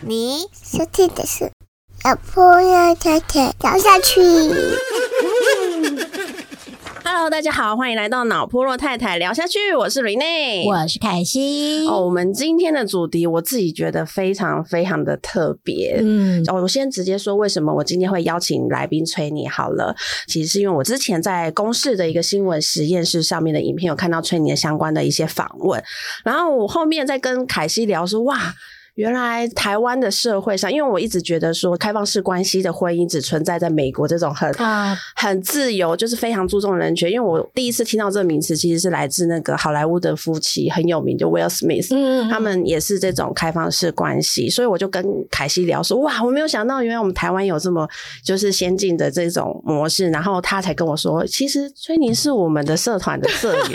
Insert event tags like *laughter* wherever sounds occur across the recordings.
你收听的是老婆要太太聊下去。Hello，大家好，欢迎来到脑波洛太太聊下去，我是 Rene，我是凯西。哦，我们今天的主题我自己觉得非常非常的特别。嗯，哦，我先直接说为什么我今天会邀请来宾崔妮好了，其实是因为我之前在公视的一个新闻实验室上面的影片有看到崔妮的相关的一些访问，然后我后面在跟凯西聊说，哇。原来台湾的社会上，因为我一直觉得说开放式关系的婚姻只存在在美国这种很、啊很自由，就是非常注重人权。因为我第一次听到这个名词，其实是来自那个好莱坞的夫妻很有名，就 Will Smith，、嗯他们也是这种开放式关系，所以我就跟凯西聊说，哇，我没有想到原来我们台湾有这么就是先进的这种模式，然后他才跟我说，其实崔宁是我们的社团的社员，*laughs*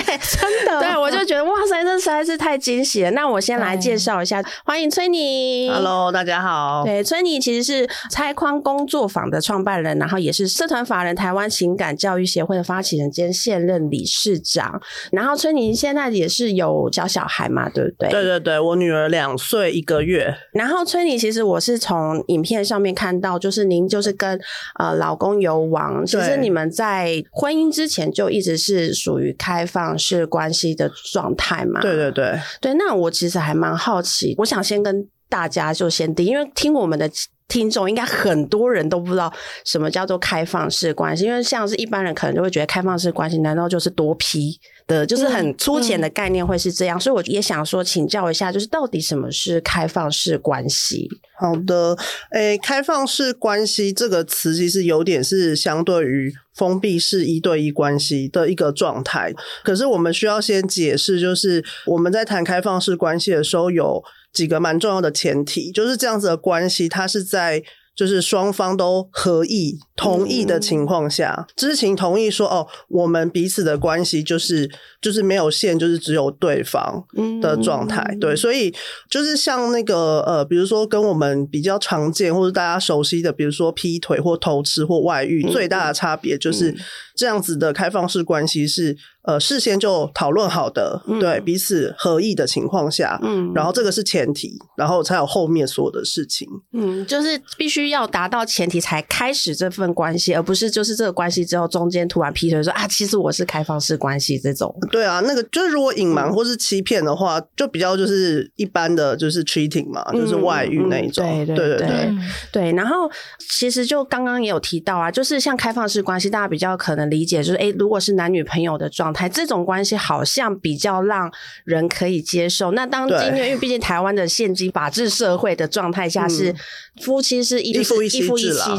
*laughs* 真的对我就觉得哇塞，这实在是太惊喜了。那我先来介绍一下，欢迎崔妮 Hello，大家好。对，崔妮其实是拆框工作坊的创办人，然后也是社团法人台湾情感教育协会的发起人兼现任理事长。然后崔妮现在也是有教小孩嘛，对不对？对对对，我女儿两岁一个月。然后崔妮其实我是从影片上面看到，就是您就是跟呃老公游王，其实你们在婚姻之前就一直是属于开放式关系的状态嘛？对对对，对，那我其实还蛮好奇，我想先跟大家就先定，因为听我们的。听众应该很多人都不知道什么叫做开放式关系，因为像是一般人可能就会觉得开放式关系难道就是多批的，就是很粗浅的概念会是这样，所以我也想说请教一下，就是到底什么是开放式关系？好的。诶，开放式关系这个词其实有点是相对于封闭式一对一关系的一个状态。可是我们需要先解释，就是我们在谈开放式关系的时候，有几个蛮重要的前提，就是这样子的关系，它是在。就是双方都合意、同意的情况下，知情同意说哦，我们彼此的关系就是就是没有限，就是只有对方的状态。嗯对，所以就是像那个呃，比如说跟我们比较常见或者大家熟悉的，比如说劈腿或偷吃或外遇，嗯最大的差别就是这样子的开放式关系是呃事先就讨论好的，嗯对彼此合意的情况下，嗯然后这个是前提，然后才有后面所有的事情。嗯，就是必须要达到前提才开始这份关系，而不是就是这个关系之后中间突然劈腿说啊，其实我是开放式关系这种。对啊，那个就是如果隐嗯瞒或是欺骗的话，就比较就是一般的就是 cheating 嘛，就是外遇那一种。嗯嗯对对对对嗯对，然后其实就刚刚也有提到啊，就是像开放式关系，大家比较可能理解就是，诶，如果是男女朋友的状态，这种关系好像比较让人可以接受。那当今天因为毕竟台湾的现今法治社会的状态下是嗯夫妻是一一夫一妻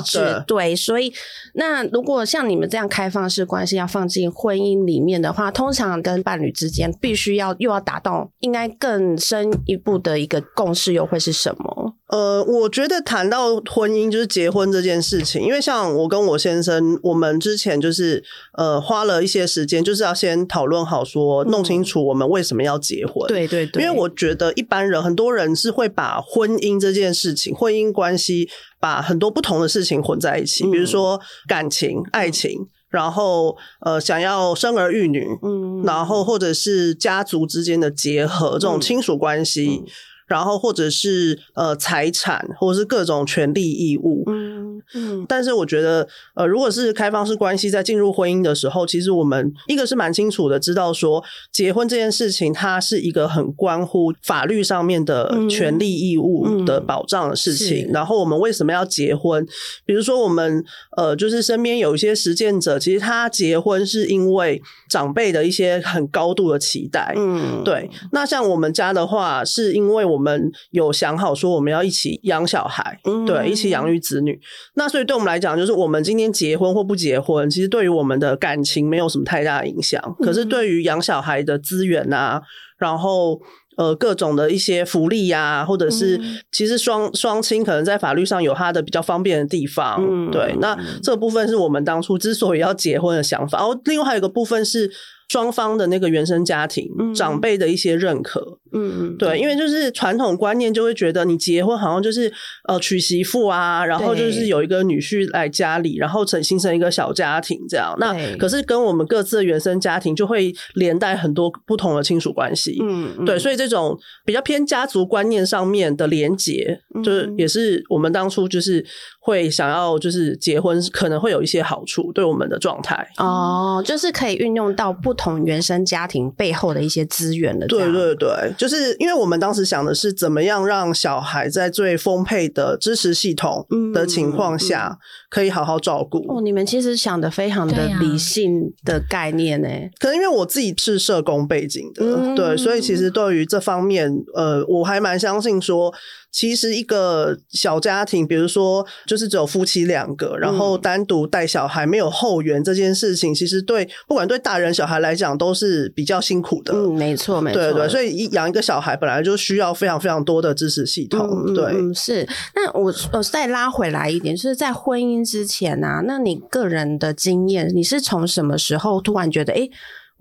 制，对，所以那如果像你们这样开放式关系要放进婚姻里面的话，通常跟伴侣之间必须要又要达到应该更深一步的一个共识，又会是什么？呃，我觉得谈到婚姻就是结婚这件事情，因为像我跟我先生，我们之前就是呃花了一些时间，就是要先讨论好说，弄清楚我们为什么要结婚。。对对对，因为我觉得一般人很多人是会把婚姻这件事情、婚姻关系，把很多不同的事情混在一起，嗯比如说感情、爱情，然后呃想要生儿育女，嗯。然后或者是家族之间的结合，这种嗯。亲属关系，嗯然后或者是呃财产，或者是各种权利义务。嗯嗯但是我觉得，呃，如果是开放式关系，在进入婚姻的时候，其实我们一个是蛮清楚的，知道说结婚这件事情，它是一个很关乎法律上面的嗯权利义务的嗯保障的事情。是然后我们为什么要结婚？比如说我们呃，就是身边有一些实践者，其实他结婚是因为长辈的一些很高度的期待。嗯，对，那像我们家的话，是因为我们有想好说我们要一起养小孩，嗯对，一起养育子女。那所以对我们来讲，就是我们今天结婚或不结婚，其实对于我们的感情没有什么太大的影响。可是对于养小孩的资源啊，然后呃各种的一些福利呀、或者是嗯其实双双亲可能在法律上有他的比较方便的地方。嗯对，那这部分是我们当初之所以要结婚的想法。然后另外还有一个部分是。双方的那个原生家庭、嗯长辈的一些认可。嗯嗯，对，因为就是传统观念就会觉得你结婚好像就是呃娶媳妇啊，然后就是有一个女婿来家里，然后成形成一个小家庭这样。那可是跟我们各自的原生家庭就会连带很多不同的亲属关系。嗯嗯对，所以这种比较偏家族观念上面的连结，就是嗯也是我们当初就是会想要就是结婚可能会有一些好处对我们的状态。哦，就是可以运用到不同原生家庭背后的一些资源的，对对对，就是因为我们当时想的是怎么样让小孩在最丰沛的支持系统的情况下，可以好好照顾。哦，你们其实想的非常的理性的概念呢。可能因为我自己是社工背景的，嗯对，所以其实对于这方面，呃，我还蛮相信说，其实一个小家庭，比如说就是只有夫妻两个，然后嗯单独带小孩没有后援这件事情，其实对不管对大人小孩来讲都是比较辛苦的。嗯，没错没错，对对，所以一养一个小孩本来就需要非常非常多的支持系统，嗯对。嗯，是。那我我再拉回来一点，就是在婚姻之前啊，那你个人的经验，你是从什么时候突然觉得，诶，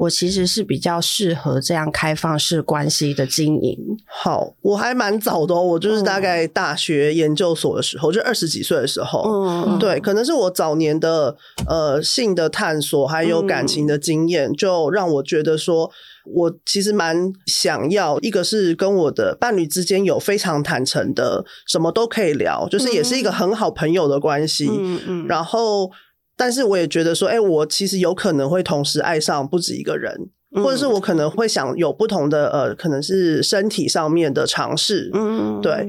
我其实是比较适合这样开放式关系的经营？好，我还蛮早的哦，我就是大概大学研究所的时候，就二十几岁的时候，嗯，对，可能是我早年的呃性的探索，还有感情的经验，就让我觉得说，我其实蛮想要，一个是跟我的伴侣之间有非常坦诚的，什么都可以聊，就是也是一个很好朋友的关系。嗯嗯，然后，但是我也觉得说，哎、我其实有可能会同时爱上不止一个人。嗯。或者是我可能会想有不同的呃，可能是身体上面的尝试，嗯，对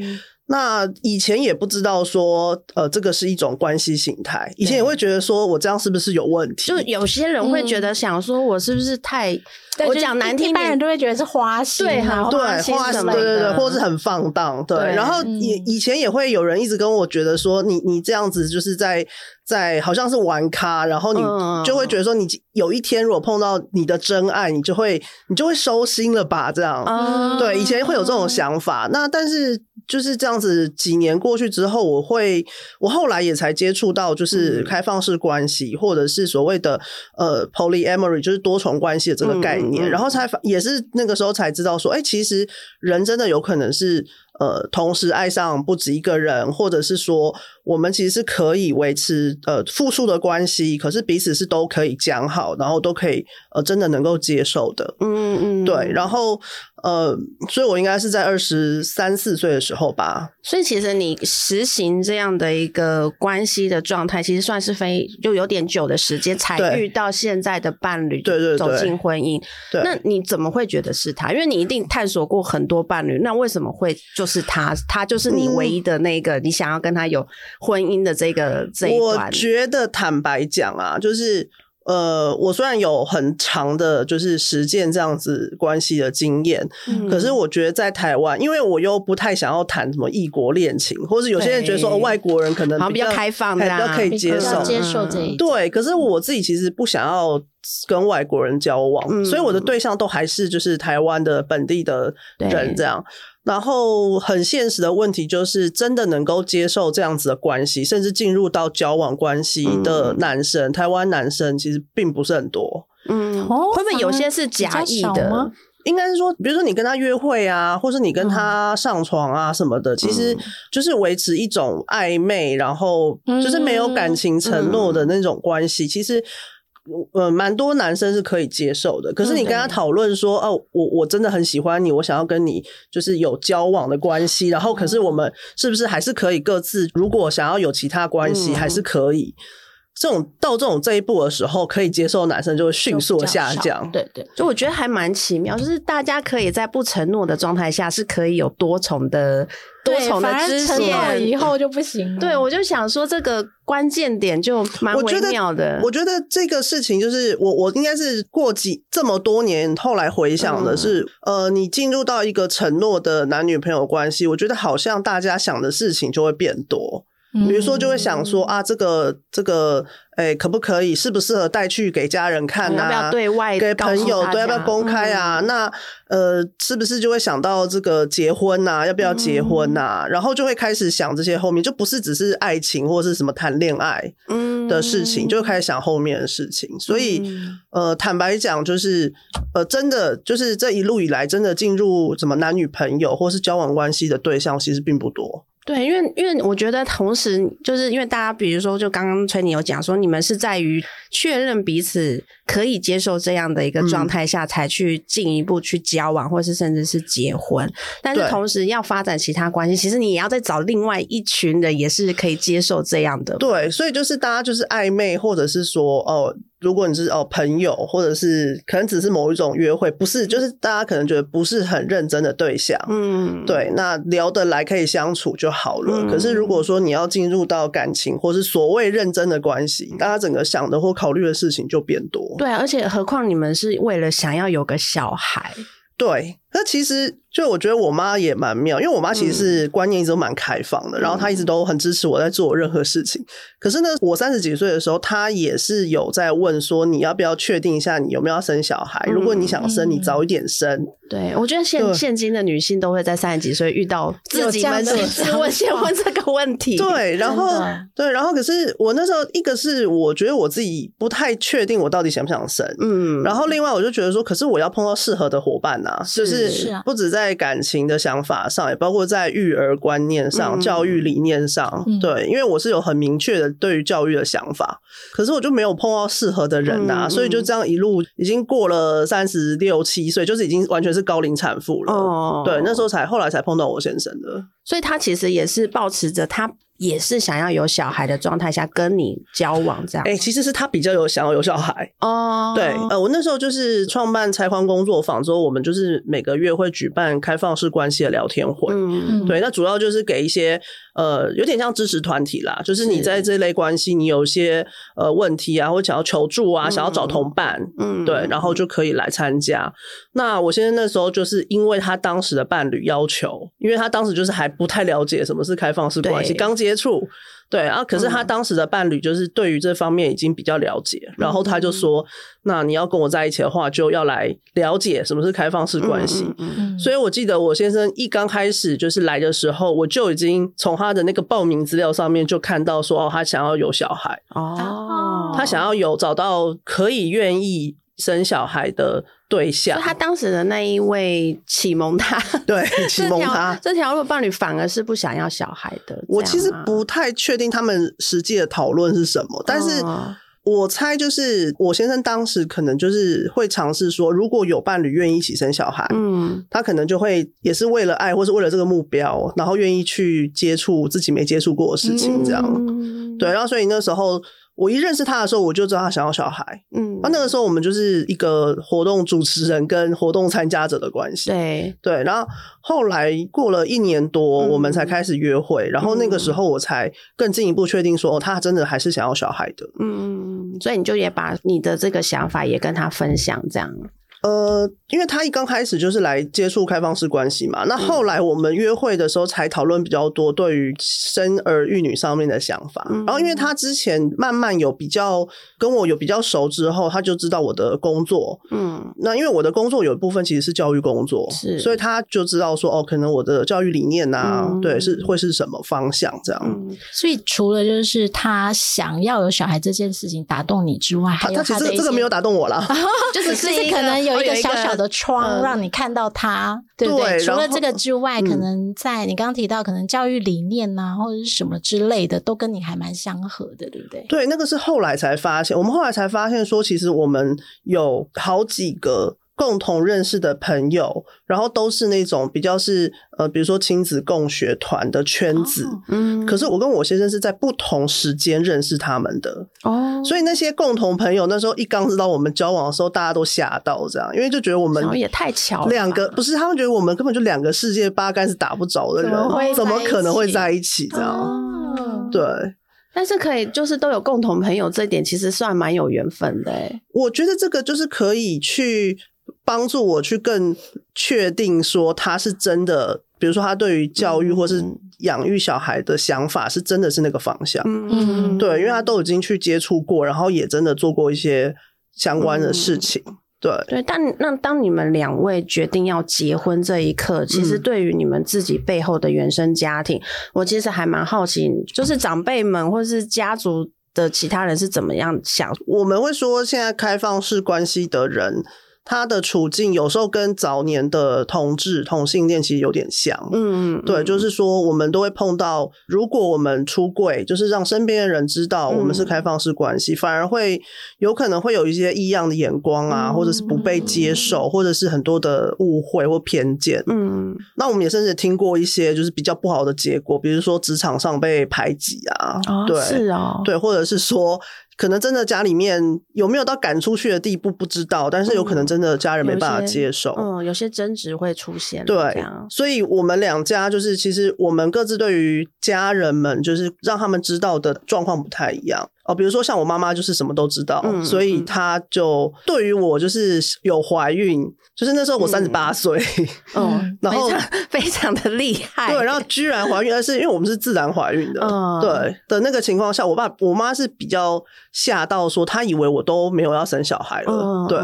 那以前也不知道说，呃，这个是一种关系形态。以前也会觉得说我这样是不是有问题？就有些人会觉得想说，我是不是太我讲难听一般人，都会觉得是花心啊，对花心对对对，的或是很放荡，对。对然后也嗯以前也会有人一直跟我觉得说，你你这样子就是在在好像是玩咖，然后你嗯就会觉得说，你有一天如果碰到你的真爱，你就会你就会收心了吧？这样，嗯对，以前会有这种想法。那但是就是这样子，几年过去之后，我会我后来也才接触到，就是嗯开放式关系，或者是所谓的呃 polyamory，就是多重关系的这个概念。嗯嗯嗯然后才也是那个时候才知道说，哎、其实人真的有可能是。呃，同时爱上不止一个人，或者是说，我们其实是可以维持呃复数的关系，可是彼此是都可以讲好，然后都可以呃真的能够接受的。嗯嗯，对，然后呃，所以我应该是在二十三四岁的时候吧。所以其实你实行这样的一个关系的状态，其实算是非就有点久的时间才遇到现在的伴侣，对对对走进婚姻。对，那你怎么会觉得是他？因为你一定探索过很多伴侣，那为什么会就是他？他就是你唯一的那个，你想要跟他有婚姻的这个这一我。觉得坦白讲啊，就是呃，我虽然有很长的就是实践这样子关系的经验，嗯可是我觉得在台湾，因为我又不太想要谈什么异国恋情，或是有些人觉得说、哦、外国人可能比较较开放比较可以接受。接受这一种对，可是我自己其实不想要跟外国人交往，嗯所以我的对象都还是就是台湾的本地的人这样。然后很现实的问题就是，真的能够接受这样子的关系，甚至进入到交往关系的男生，台湾男生其实并不是很多。嗯，哦会不会有些是假意的？应该是说，比如说你跟他约会啊，或是你跟他上床啊什么的，其实就是维持一种暧昧，然后就是没有感情承诺的那种关系。其实，呃，蛮多男生是可以接受的。可是你跟他讨论说，哦，我我真的很喜欢你，我想要跟你就是有交往的关系，然后可是我们是不是还是可以各自，如果想要有其他关系，嗯还是可以。这种到这种这一步的时候，可以接受的男生就会迅速下降。对对，就我觉得还蛮奇妙，就是大家可以在不承诺的状态下，是可以有多重的多对重的反而支承诺线。以后就不行了。*laughs* 对，我就想说这个关键点就蛮微妙的。我觉得这个事情就是我我应该是过几这么多年后来回想的是，呃，你进入到一个承诺的男女朋友关系，我觉得好像大家想的事情就会变多。嗯，比如说，就会想说啊，这个这个，哎，可不可以？适不适合带去给家人看啊？要不要对外给朋友对要不要公开啊？嗯那呃，是不是就会想到这个结婚呐、要不要结婚呐、然后就会开始想这些后面，就不是只是爱情或是什么谈恋爱，嗯的事情，就开始想后面的事情。所以，呃，坦白讲，就是呃，真的就是这一路以来，真的进入什么男女朋友或是交往关系的对象，其实并不多。对，因为因为我觉得同时，就是因为大家，比如说，就刚刚崔妮有讲说，你们是在于确认彼此可以接受这样的一个状态下，才去进一步去交往，或是甚至是结婚。但是同时要发展其他关系，其实你也要再找另外一群人，也是可以接受这样的。对，所以就是大家就是暧昧，或者是说哦。如果你是哦朋友，或者是可能只是某一种约会，不是就是大家可能觉得不是很认真的对象，嗯，对，那聊得来可以相处就好了。可是如果说你要进入到感情，或是所谓认真的关系，大家整个想的或考虑的事情就变多。对，而且何况你们是为了想要有个小孩，对，那其实。就我觉得我妈也蛮妙，因为我妈其实是观念一直都蛮开放的，然后她一直都很支持我在做任何事情。可是呢，我三十几岁的时候，她也是有在问说，你要不要确定一下你有没有要生小孩？如果你想生，你早一点生。对，我觉得现现今的女性都会在三十几岁遇到自己们 *laughs* 自问先问这个问题。对，然后对，然后可是我那时候一个是我觉得我自己不太确定我到底想不想生，嗯，然后另外我就觉得说，可是我要碰到适合的伙伴呐，就是不止在。在感情的想法上，也包括在育儿观念上、教育理念上，对，因为我是有很明确的对于教育的想法，可是我就没有碰到适合的人呐，所以就这样一路已经过了三十六七岁，就是已经完全是高龄产妇了。哦，对，那时候才后来才碰到我先生的，所以他其实也是保持着他。也是想要有小孩的状态下跟你交往这样，哎，其实是他比较有想要有小孩哦。对，呃，我那时候就是创办拆婚工作坊之后，我们就是每个月会举办开放式关系的聊天会。嗯，对，那主要就是给一些呃有点像支持团体啦，就是你在这类关系你有些呃问题啊，或想要求助啊，想要找同伴，嗯，对，然后就可以来参加。那我现在那时候就是因为他当时的伴侣要求，因为他当时就是还不太了解什么是开放式关系，刚接。接触对啊，可是他当时的伴侣就是对于这方面已经比较了解，然后他就说：“那你要跟我在一起的话，就要来了解什么是开放式关系。”所以，我记得我先生一刚开始就是来的时候，我就已经从他的那个报名资料上面就看到说：“哦，他想要有小孩。哦，他想要有找到可以愿意生小孩的。”对象，他当时的那一位启蒙他，*laughs* 对 *laughs* 启蒙他这条路伴侣反而是不想要小孩的。我其实不太确定他们实际的讨论是什么，但是我猜就是我先生当时可能就是会尝试说，如果有伴侣愿意一起生小孩，嗯，他可能就会也是为了爱或是为了这个目标，然后愿意去接触自己没接触过的事情，这样对。然后所以那时候。我一认识他的时候，我就知道他想要小孩。嗯，那那个时候我们就是一个活动主持人跟活动参加者的关系。对对，然后后来过了一年多，我们才开始约会。然后那个时候我才更进一步确定说，他真的还是想要小孩的。嗯，所以你就也把你的这个想法也跟他分享，这样。呃，因为他一刚开始就是来接触开放式关系嘛，那后来我们约会的时候才讨论比较多对于生儿育女上面的想法。然后，因为他之前慢慢有比较跟我有比较熟之后，他就知道我的工作。嗯，那因为我的工作有一部分其实是教育工作，是，所以他就知道说，哦，可能我的教育理念呐，对，是会是什么方向这样。所以，除了就是他想要有小孩这件事情打动你之外，他其实这个没有打动我了，*laughs* 就是是可能有。有一个小小的窗让你看到它，对不对？除了这个之外，可能在你刚刚提到，可能教育理念呐，或者是什么之类的，都跟你还蛮相合的，对不对？对，那个是后来才发现，我们后来才发现说，其实我们有好几个。共同认识的朋友，然后都是那种比较是呃，比如说亲子共学团的圈子，嗯，可是我跟我先生是在不同时间认识他们的。哦，所以那些共同朋友那时候一刚知道我们交往的时候，大家都吓到这样，因为就觉得我们也太巧，两个不是他们觉得我们根本就两个世界八竿子打不着的人，怎么可能会在一起这样？对，但是可以就是都有共同朋友，这一点其实算蛮有缘分的。我觉得这个就是可以去。帮助我去更确定说他是真的，比如说他对于教育或是养育小孩的想法是真的是那个方向，嗯，对，因为他都已经去接触过，然后也真的做过一些相关的事情，对对。但那当你们两位决定要结婚这一刻，其实对于你们自己背后的原生家庭，我其实还蛮好奇，就是长辈们或是家族。的其他人是怎么样想？我们会说，现在开放式关系的人。他的处境有时候跟早年的同志同性恋其实有点像，嗯嗯，对，就是说我们都会碰到，如果我们出柜，就是让身边的人知道我们是开放式关系，反而会有可能会有一些异样的眼光啊，或者是不被接受，或者是很多的误会或偏见，嗯，那我们也甚至听过一些就是比较不好的结果，比如说职场上被排挤啊，对，是啊，对，或者是说。可能真的家里面有没有到赶出去的地步不知道，但是有可能真的家人没办法接受，嗯，有些争执会出现，对，所以我们两家就是其实我们各自对于家人们就是让他们知道的状况不太一样。哦，比如说像我妈妈就是什么都知道，所以她就对于我就是有怀孕，就是那时候我三十八岁，嗯，*laughs* 然后非常的厉害，对，然后居然怀孕，而是因为我们是自然怀孕的，对的那个情况下，我爸我妈是比较吓到，说她以为我都没有要生小孩了，对，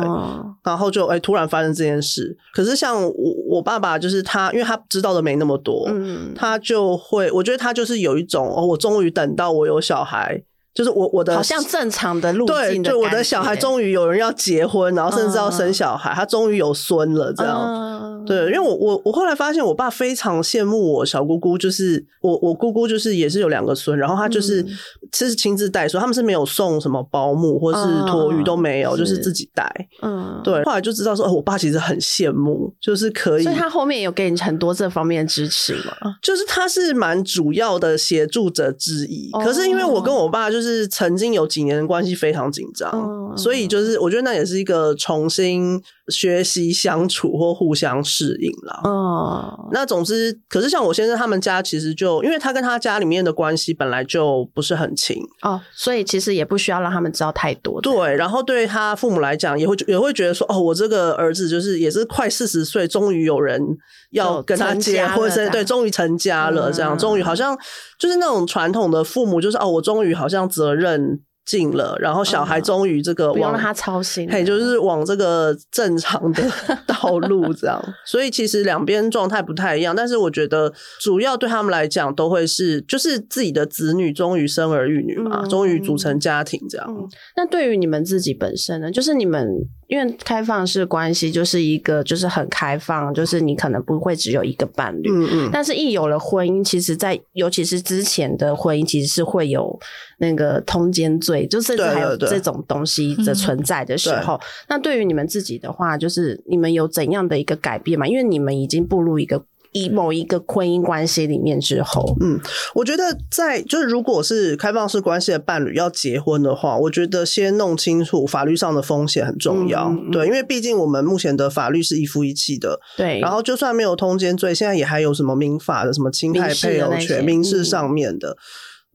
然后就哎突然发生这件事，可是像我我爸爸就是他，因为他知道的没那么多，嗯，他就会，我觉得他就是有一种哦，我终于等到我有小孩。就是我我的好像正常的路径，对，我的小孩终于有人要结婚，然后甚至要生小孩，他终于有孙了，这样。对，因为我我我后来发现，我爸非常羡慕我小姑姑，就是我我姑姑就是也是有两个孙，然后他就是其实亲自带，所以他们是没有送什么保姆或是托育都没有，就是自己带。嗯，对。后来就知道说，我爸其实很羡慕，就是可以，所以他后面有给你很多这方面的支持嘛？就是他是蛮主要的协助者之一。可是因为我跟我爸就是。是曾经有几年的关系非常紧张，所以就是我觉得那也是一个重新学习相处或互相适应了。哦，那总之，可是像我先生他们家，其实就因为他跟他家里面的关系本来就不是很亲哦，所以其实也不需要让他们知道太多。对，然后对他父母来讲，也会也会觉得说，哦，我这个儿子就是也是快四十岁，终于有人要跟他结婚，对，终于成家了，这样，终于好像就是那种传统的父母，就是哦，我终于好像。责任尽了，然后小孩终于这个不用让他操心，嘿，就是往这个正常的 *laughs* 道路这样。所以其实两边状态不太一样，但是我觉得主要对他们来讲都会是，就是自己的子女终于生儿育女嘛，终于组成家庭这样。那对于你们自己本身呢，就是你们。因为开放式关系就是一个，就是很开放，就是你可能不会只有一个伴侣，嗯嗯。但是，一有了婚姻，其实，在尤其是之前的婚姻，其实是会有那个通奸罪，就甚至还有这种东西的存在的时候。那对于你们自己的话，就是你们有怎样的一个改变嘛？因为你们已经步入一个。以某一个婚姻关系里面之后，嗯，我觉得在就是如果是开放式关系的伴侣要结婚的话，我觉得先弄清楚法律上的风险很重要，对，因为毕竟我们目前的法律是一夫一妻的，对，然后就算没有通奸罪，现在也还有什么民法的什么侵害配偶权、民事上面的。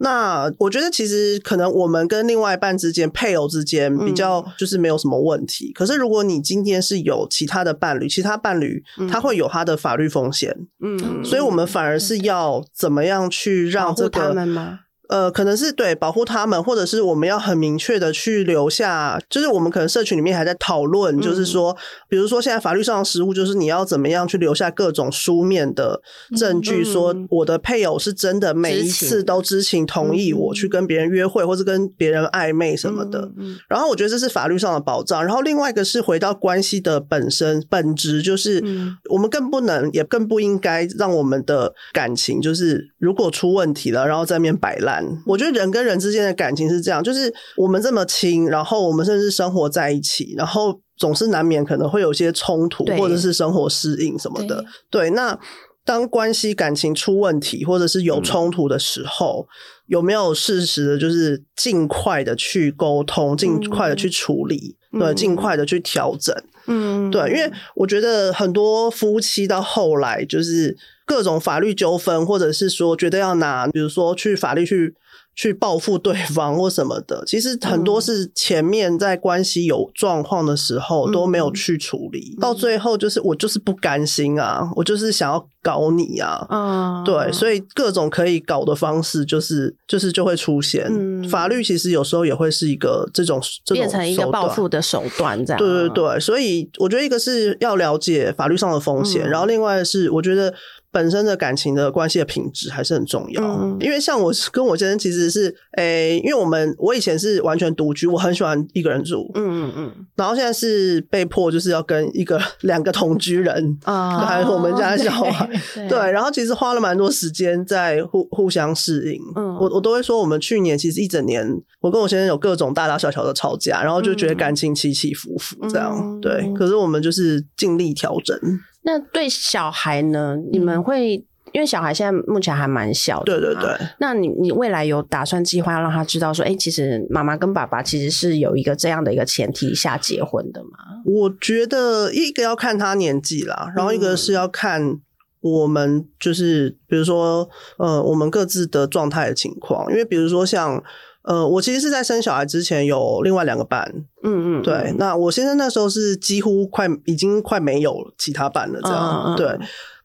那我觉得其实可能我们跟另外一半之间、配偶之间比较就是没有什么问题。可是如果你今天是有其他的伴侣，其他伴侣他会有他的法律风险，嗯，所以我们反而是要怎么样去让这个？呃，可能是对保护他们，或者是我们要很明确的去留下，就是我们可能社群里面还在讨论，就是说，比如说现在法律上的实务，就是你要怎么样去留下各种书面的证据，说我的配偶是真的每一次都知情同意我去跟别人约会，或是跟别人暧昧什么的。然后我觉得这是法律上的保障。然后另外一个是回到关系的本身本质，就是我们更不能也更不应该让我们的感情就是如果出问题了，然后在面摆烂。我觉得人跟人之间的感情是这样，就是我们这么亲，然后我们甚至生活在一起，然后总是难免可能会有些冲突，或者是生活适应什么的。对，那当关系感情出问题，或者是有冲突的时候，有没有适时的，就是尽快的去沟通，尽快的去处理，对，尽快的去调整。嗯，对，因为我觉得很多夫妻到后来就是各种法律纠纷，或者是说觉得要拿，比如说去法律去。去报复对方或什么的，其实很多是前面在关系有状况的时候都没有去处理，到最后就是我就是不甘心啊，我就是想要搞你啊，嗯，对，所以各种可以搞的方式就是就是就会出现。法律其实有时候也会是一个这种变成一个报复的手段，这样。对对对，所以我觉得一个是要了解法律上的风险，然后另外是我觉得。本身的感情的关系的品质还是很重要。因为像我跟我先生其实是，诶，因为我们我以前是完全独居，我很喜欢一个人住，嗯嗯嗯，然后现在是被迫就是要跟一个两个同居人啊，还有我们家小孩，对，然后其实花了蛮多时间在互互相适应。嗯，我我都会说，我们去年其实一整年，我跟我先生有各种大大小小的吵架，然后就觉得感情起起伏伏这样，对。可是我们就是尽力调整。那对小孩呢？你们会因为小孩现在目前还蛮小的，对对对。那你你未来有打算计划让他知道说，哎，其实妈妈跟爸爸其实是有一个这样的一个前提下结婚的吗？我觉得一个要看他年纪啦，然后一个是要看我们就是比如说呃，我们各自的状态的情况，因为比如说像。呃，我其实是在生小孩之前有另外两个伴，嗯嗯，对。那我先生那时候是几乎快已经快没有其他伴了，这样对。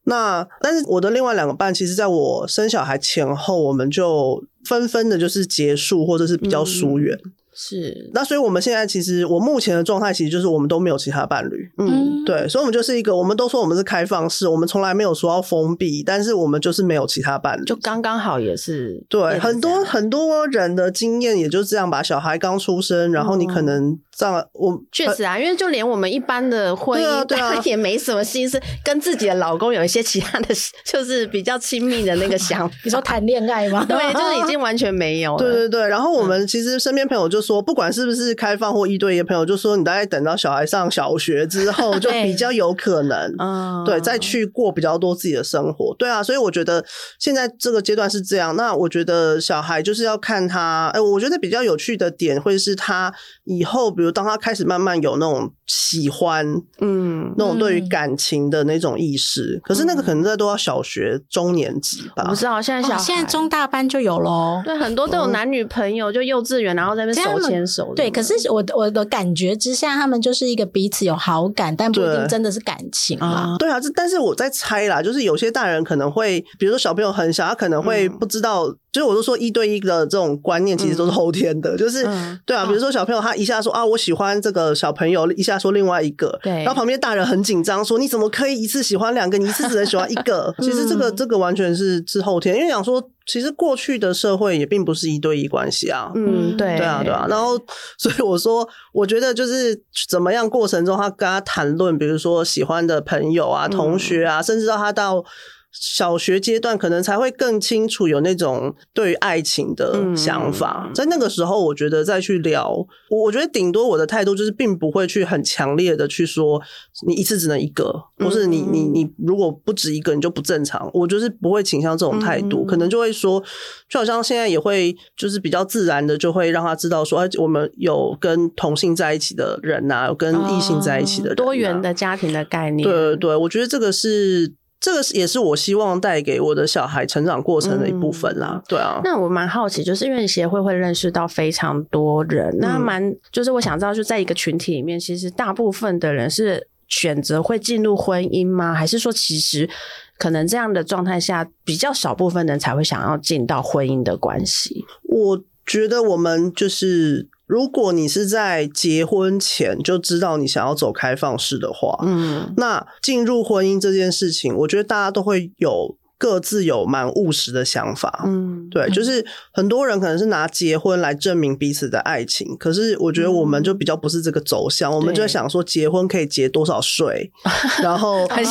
那但是我的另外两个伴，其实在我生小孩前后，我们就纷纷的就是结束或者是比较疏远。是，那所以我们现在其实我目前的状态其实就是我们都没有其他伴侣，嗯，对，所以我们就是一个，我们都说我们是开放式，我们从来没有说要封闭，但是我们就是没有其他伴侣，就刚刚好也是对，很多很多人的经验也就这样吧，小孩刚出生，然后你可能。这样，我确实啊，因为就连我们一般的婚姻，对啊，也没什么心思跟自己的老公有一些其他的，就是比较亲密的那个想，*laughs* 你说谈恋爱吗？对，就是已经完全没有。对对对，然后我们其实身边朋友就说，不管是不是开放或一对一朋友，就说你大概等到小孩上小学之后，*laughs* 就比较有可能，对，再去过比较多自己的生活。对啊，所以我觉得现在这个阶段是这样。那我觉得小孩就是要看他，哎，我觉得比较有趣的点会是他以后，比如。当他开始慢慢有那种喜欢，嗯，那种对于感情的那种意识，可是那个可能在都要小学中年级吧。不知道现在小现在中大班就有喽。对，很多都有男女朋友，就幼稚园，然后在那边手牵手。对，可是我我的感觉之下，他们就是一个彼此有好感，但不一定真的是感情啊。对啊，这但是我在猜啦，就是有些大人可能会，比如说小朋友很小，他可能会不知道。所以我都说一对一的这种观念其实都是后天的，就是对啊，比如说小朋友他一下说啊我喜欢这个小朋友，一下说另外一个，对，然后旁边大人很紧张说你怎么可以一次喜欢两个，你一次只能喜欢一个？*laughs* 其实这个这个完全是是后天，因为想说其实过去的社会也并不是一对一关系啊，嗯，对，对啊，对啊，然后所以我说我觉得就是怎么样过程中他跟他谈论，比如说喜欢的朋友啊、同学啊，甚至到他到。小学阶段可能才会更清楚有那种对于爱情的想法，在那个时候，我觉得再去聊，我我觉得顶多我的态度就是，并不会去很强烈的去说你一次只能一个，或是你你你如果不止一个你就不正常，我就是不会倾向这种态度，可能就会说，就好像现在也会就是比较自然的就会让他知道说，哎，我们有跟同性在一起的人呐，有跟异性在一起的人，多元的家庭的概念，对对对，我觉得这个是。这个也是我希望带给我的小孩成长过程的一部分啦。对啊，那我蛮好奇，就是因为协会会认识到非常多人，那蛮就是我想知道，就在一个群体里面，其实大部分的人是选择会进入婚姻吗？还是说，其实可能这样的状态下，比较少部分人才会想要进到婚姻的关系？我觉得我们就是。如果你是在结婚前就知道你想要走开放式的话，嗯，那进入婚姻这件事情，我觉得大家都会有。各自有蛮务实的想法，嗯，对，就是很多人可能是拿结婚来证明彼此的爱情，可是我觉得我们就比较不是这个走向，我们就在想说结婚可以结多少税，*laughs* 然后很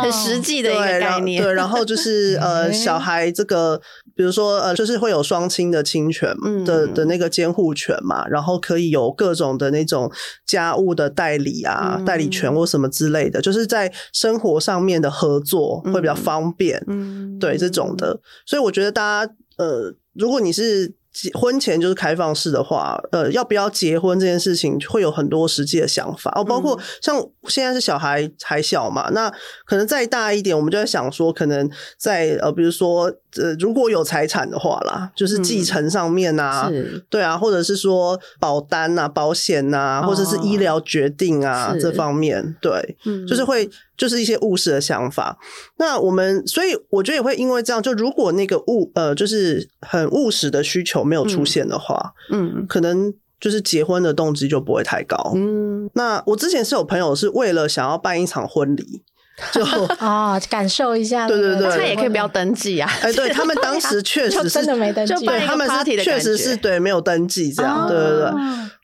很实际的一个概念，对，然后就是呃 *laughs* 小孩这个，比如说呃就是会有双亲的侵权的的那个监护权嘛，然后可以有各种的那种家务的代理啊代理权或什么之类的，就是在生活上面的合作会比较方便，嗯。对这种的，所以我觉得大家呃，如果你是。婚前就是开放式的话，呃，要不要结婚这件事情会有很多实际的想法。哦。包括像现在是小孩还小嘛，那可能再大一点，我们就在想说，可能在呃，比如说呃，如果有财产的话啦，就是继承上面啊，对啊，或者是说保单啊、保险啊，或者是医疗决定啊这方面，对，就是会就是一些务实的想法。那我们所以我觉得也会因为这样，就如果那个务呃，就是很务实的需求。没有出现的话，嗯，可能就是结婚的动机就不会太高。嗯，那我之前是有朋友是为了想要办一场婚礼，*laughs* 就哦，感受一下，对对对，他也可以不要登记啊。哎，对他们当时确实是 *laughs* 真的没登记，对他们是确实是对没有登记这样，对对对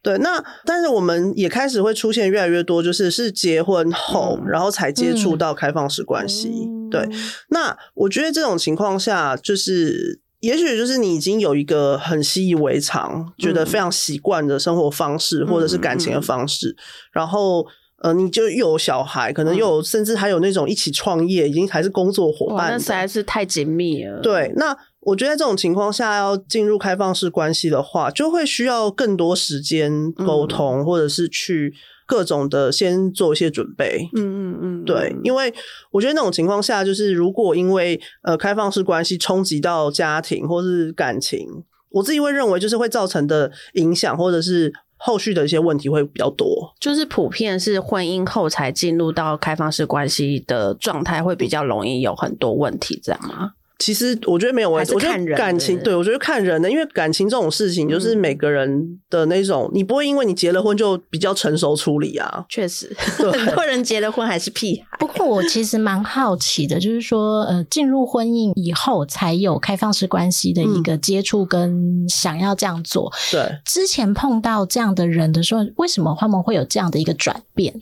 对。那但是我们也开始会出现越来越多，就是是结婚后然后才接触到开放式关系。对，那我觉得这种情况下，就是也许就是你已经有一个很习以为常、觉得非常习惯的生活方式，或者是感情的方式，然后。呃，你就又有小孩，可能又有，甚至还有那种一起创业，已经还是工作伙伴，那实在是太紧密了。对，那我觉得在这种情况下，要进入开放式关系的话，就会需要更多时间沟通，或者是去各种的先做一些准备。嗯嗯嗯，对，因为我觉得那种情况下，就是如果因为呃开放式关系冲击到家庭或是感情，我自己会认为就是会造成的影响，或者是。后续的一些问题会比较多，就是普遍是婚姻后才进入到开放式关系的状态，会比较容易有很多问题，这样吗？其实我觉得没有，我觉得感情，对我觉得看人的，因为感情这种事情，就是每个人的那种，你不会因为你结了婚就比较成熟处理啊。确实，很多人结了婚还是屁孩。不过我其实蛮好奇的，就是说，呃，进入婚姻以后才有开放式关系的一个接触跟想要这样做。对，之前碰到这样的人的时候，为什么他们会有这样的一个转变？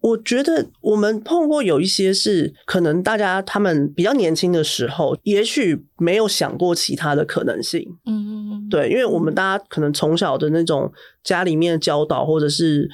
我觉得我们碰过有一些是可能大家他们比较年轻的时候，也许没有想过其他的可能性。嗯，对，因为我们大家可能从小的那种家里面的教导，或者是。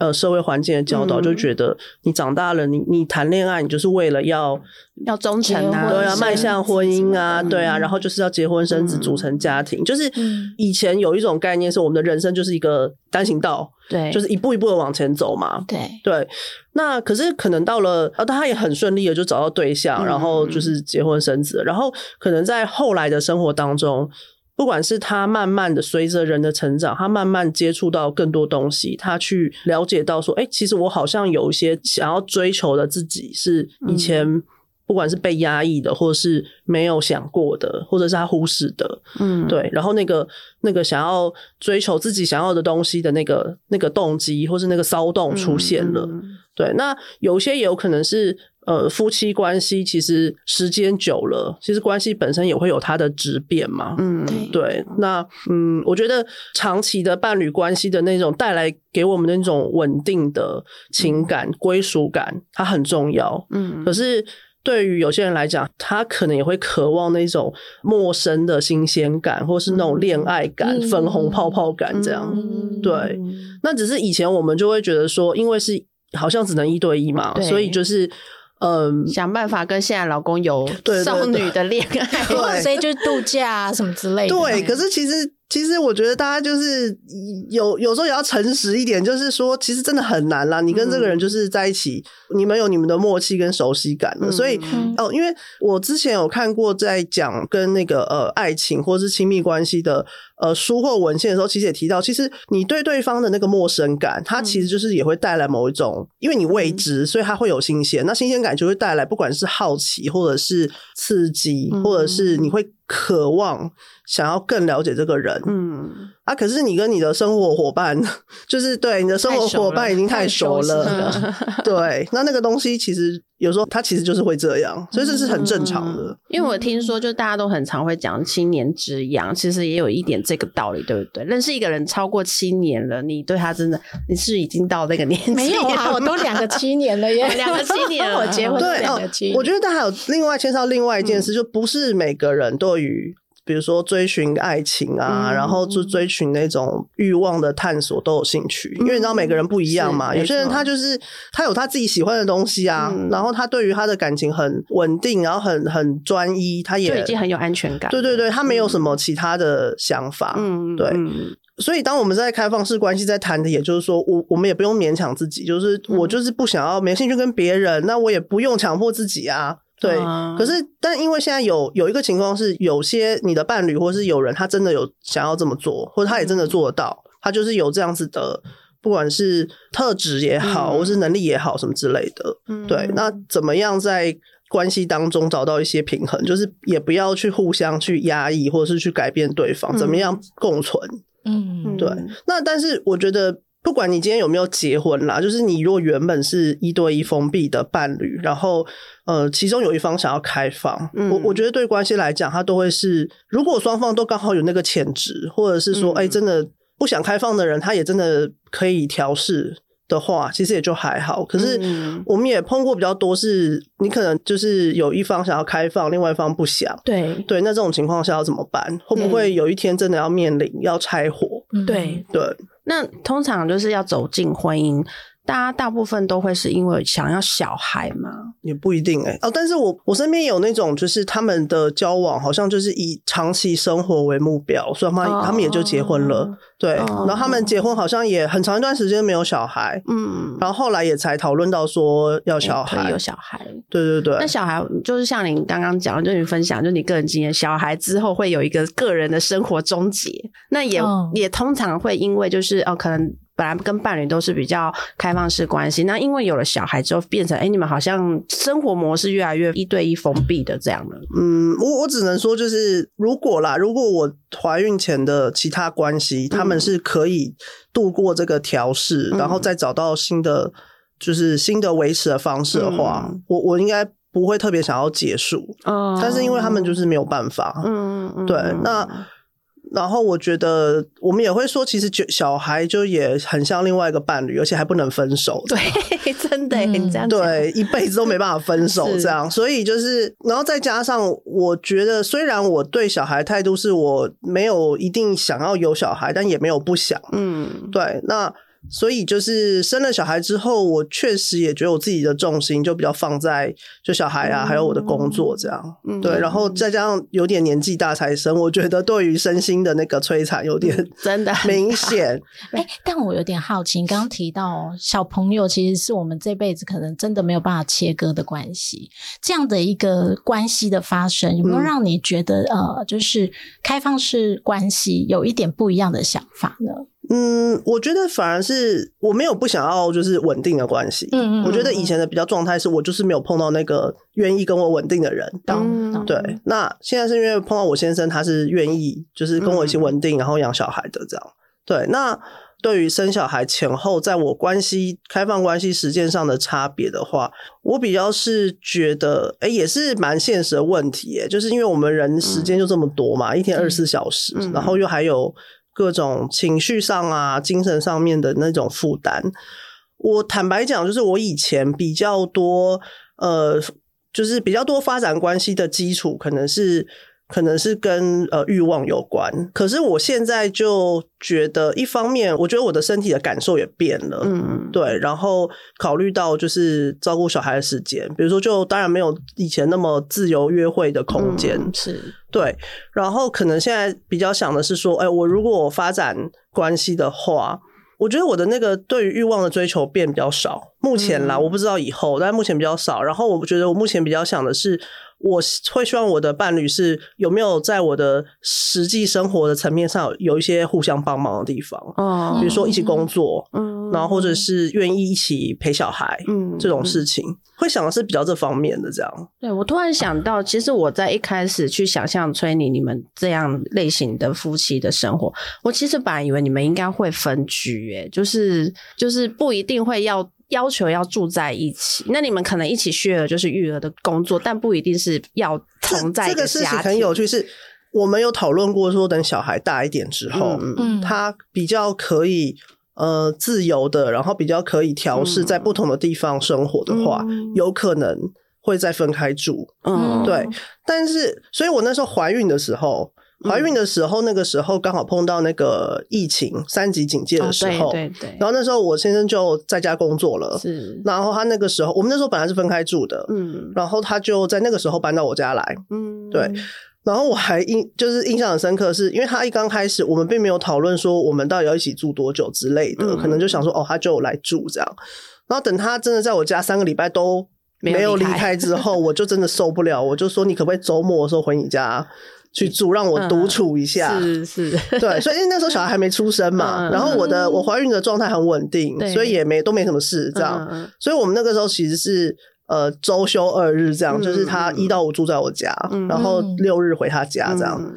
呃，社会环境的教导就觉得你长大了，你你谈恋爱，你就是为了要要忠诚啊，对，啊迈向婚姻啊，对啊，然后就是要结婚生子，组成家庭。就是以前有一种概念是，我们的人生就是一个单行道，对，就是一步一步的往前走嘛。对对，那可是可能到了，呃，他也很顺利的就找到对象，然后就是结婚生子，然后可能在后来的生活当中。不管是他慢慢的随着人的成长，他慢慢接触到更多东西，他去了解到说，哎，其实我好像有一些想要追求的自己，是以前不管是被压抑的，或者是没有想过的，或者是他忽视的，嗯，对。然后那个那个想要追求自己想要的东西的那个那个动机，或是那个骚动出现了，对。那有些也有可能是。呃，夫妻关系其实时间久了，其实关系本身也会有它的质变嘛。嗯，对。那嗯，我觉得长期的伴侣关系的那种带来给我们的那种稳定的情感归属感，它很重要。嗯。可是对于有些人来讲，他可能也会渴望那种陌生的新鲜感，或是那种恋爱感、粉红泡泡感这样。对。那只是以前我们就会觉得说，因为是好像只能一对一嘛，所以就是。嗯，想办法跟现在老公有少女的恋爱，所以就度假啊什么之类的。对，可是其实。其实我觉得大家就是有有时候也要诚实一点，就是说，其实真的很难啦。你跟这个人就是在一起，你们有你们的默契跟熟悉感的。所以哦，因为我之前有看过在讲跟那个呃爱情或是亲密关系的呃书或文献的时候，其实也提到，其实你对对方的那个陌生感，它其实就是也会带来某一种，因为你未知，所以它会有新鲜。那新鲜感就会带来不管是好奇，或者是刺激，或者是你会渴望。想要更了解这个人，嗯啊，可是你跟你的生活伙伴，就是对你的生活伙伴已经太熟了，对，那那个东西其实有时候它其实就是会这样，所以这是很正常的。因为我听说，就大家都很常会讲七年之痒，其实也有一点这个道理，对不对？认识一个人超过七年了，你对他真的你是已经到那个年纪？没有啊，我都两个七年了耶，两个七年，*laughs* 我结婚两个七。我觉得还有另外牵涉到另外一件事，就不是每个人对于。比如说追寻爱情啊，然后就追寻那种欲望的探索都有兴趣，因为你知道每个人不一样嘛。有些人他就是他有他自己喜欢的东西啊，然后他对于他的感情很稳定，然后很很专一，他也已经很有安全感。对对对，他没有什么其他的想法。嗯，对。所以当我们在开放式关系在谈的，也就是说，我我们也不用勉强自己，就是我就是不想要没兴趣跟别人，那我也不用强迫自己啊。对，可是，但因为现在有有一个情况是，有些你的伴侣或是有人，他真的有想要这么做，或者他也真的做得到，他就是有这样子的，不管是特质也好，或是能力也好，什么之类的。对，那怎么样在关系当中找到一些平衡，就是也不要去互相去压抑，或者是去改变对方，怎么样共存？嗯，对。那但是我觉得。不管你今天有没有结婚啦，就是你如果原本是一对一封闭的伴侣，然后呃，其中有一方想要开放，我我觉得对关系来讲，它都会是，如果双方都刚好有那个潜质，或者是说，哎，真的不想开放的人，他也真的可以调试的话，其实也就还好。可是我们也碰过比较多，是你可能就是有一方想要开放，另外一方不想，对对，那这种情况下要怎么办？会不会有一天真的要面临要拆伙？对对。那通常就是要走进婚姻，大家大部分都会是因为想要小孩嘛？也不一定哎哦，但是我我身边有那种，就是他们的交往好像就是以长期生活为目标，所以他们他们也就结婚了。对，然后他们结婚好像也很长一段时间没有小孩，嗯，然后后来也才讨论到说要小孩，有小孩。对对对，那小孩就是像你刚刚讲，就你分享，就你个人经验，小孩之后会有一个个人的生活终结，那也也通常会因为就是哦，可能。本来跟伴侣都是比较开放式关系，那因为有了小孩之后，变成哎，你们好像生活模式越来越一对一封闭的这样了。嗯，我我只能说，就是如果啦，如果我怀孕前的其他关系，他们是可以度过这个调试，然后再找到新的就是新的维持的方式的话，我我应该不会特别想要结束。嗯，但是因为他们就是没有办法。嗯嗯，对，那。然后我觉得我们也会说，其实就小孩就也很像另外一个伴侣，而且还不能分手。对，真的，你这样对一辈子都没办法分手 *laughs* 这样。所以就是，然后再加上，我觉得虽然我对小孩态度是我没有一定想要有小孩，但也没有不想。嗯，对，那。所以就是生了小孩之后，我确实也觉得我自己的重心就比较放在就小孩啊，还有我的工作这样。嗯对，然后再加上有点年纪大才生，我觉得对于身心的那个摧残有点真的明显。*laughs* 哎，但我有点好奇，刚刚提到小朋友其实是我们这辈子可能真的没有办法切割的关系，这样的一个关系的发生，有没有让你觉得呃，就是开放式关系有一点不一样的想法呢？嗯，我觉得反而是我没有不想要就是稳定的关系。嗯嗯，我觉得以前的比较状态是我就是没有碰到那个愿意跟我稳定的人。嗯，对。那现在是因为碰到我先生，他是愿意就是跟我一起稳定，然后养小孩的这样。对。那对于生小孩前后，在我关系开放关系实践上的差别的话，我比较是觉得，哎，也是蛮现实的问题。哎，就是因为我们人时间就这么多嘛，一天二十四小时，然后又还有。各种情绪上啊、精神上面的那种负担，我坦白讲，就是我以前比较多，呃，就是比较多发展关系的基础，可能是。可能是跟呃欲望有关，可是我现在就觉得，一方面我觉得我的身体的感受也变了，嗯，对，然后考虑到就是照顾小孩的时间，比如说就当然没有以前那么自由约会的空间，是。对，然后可能现在比较想的是说，哎，我如果发展关系的话，我觉得我的那个对于欲望的追求变比较少，目前啦，我不知道以后，但目前比较少，然后我觉得我目前比较想的是。我会希望我的伴侣是有没有在我的实际生活的层面上有一些互相帮忙的地方，哦，比如说一起工作，嗯，然后或者是愿意一起陪小孩，嗯，这种事情会想的是比较这方面的这样。对我突然想到，其实我在一开始去想象崔妮你们这样类型的夫妻的生活，我其实本来以为你们应该会分居，诶，就是就是不一定会要。要求要住在一起，那你们可能一起 share 就是育儿的工作，但不一定是要同在。这个事情很有趣，是我们有讨论过，说等小孩大一点之后，嗯，他比较可以呃自由的，然后比较可以调试在不同的地方生活的话，有可能会再分开住。嗯，对。但是，所以我那时候怀孕的时候。怀孕的时候，那个时候刚好碰到那个疫情三级警戒的时候，对对。然后那时候我先生就在家工作了，是。然后他那个时候，我们那时候本来是分开住的，嗯。然后他就在那个时候搬到我家来，嗯，对。然后我还印就是印象很深刻，是因为他一刚开始，我们并没有讨论说我们到底要一起住多久之类的，可能就想说哦，他就来住这样。然后等他真的在我家三个礼拜都没有离开之后，我就真的受不了，我就说你可不可以周末的时候回你家？去住让我独处一下，是是，*laughs* 对，所以因为那时候小孩还没出生嘛，然后我的我怀孕的状态很稳定，所以也没都没什么事，这样，所以我们那个时候其实是呃周休二日这样，就是他一到五住在我家，然后六日回他家这样。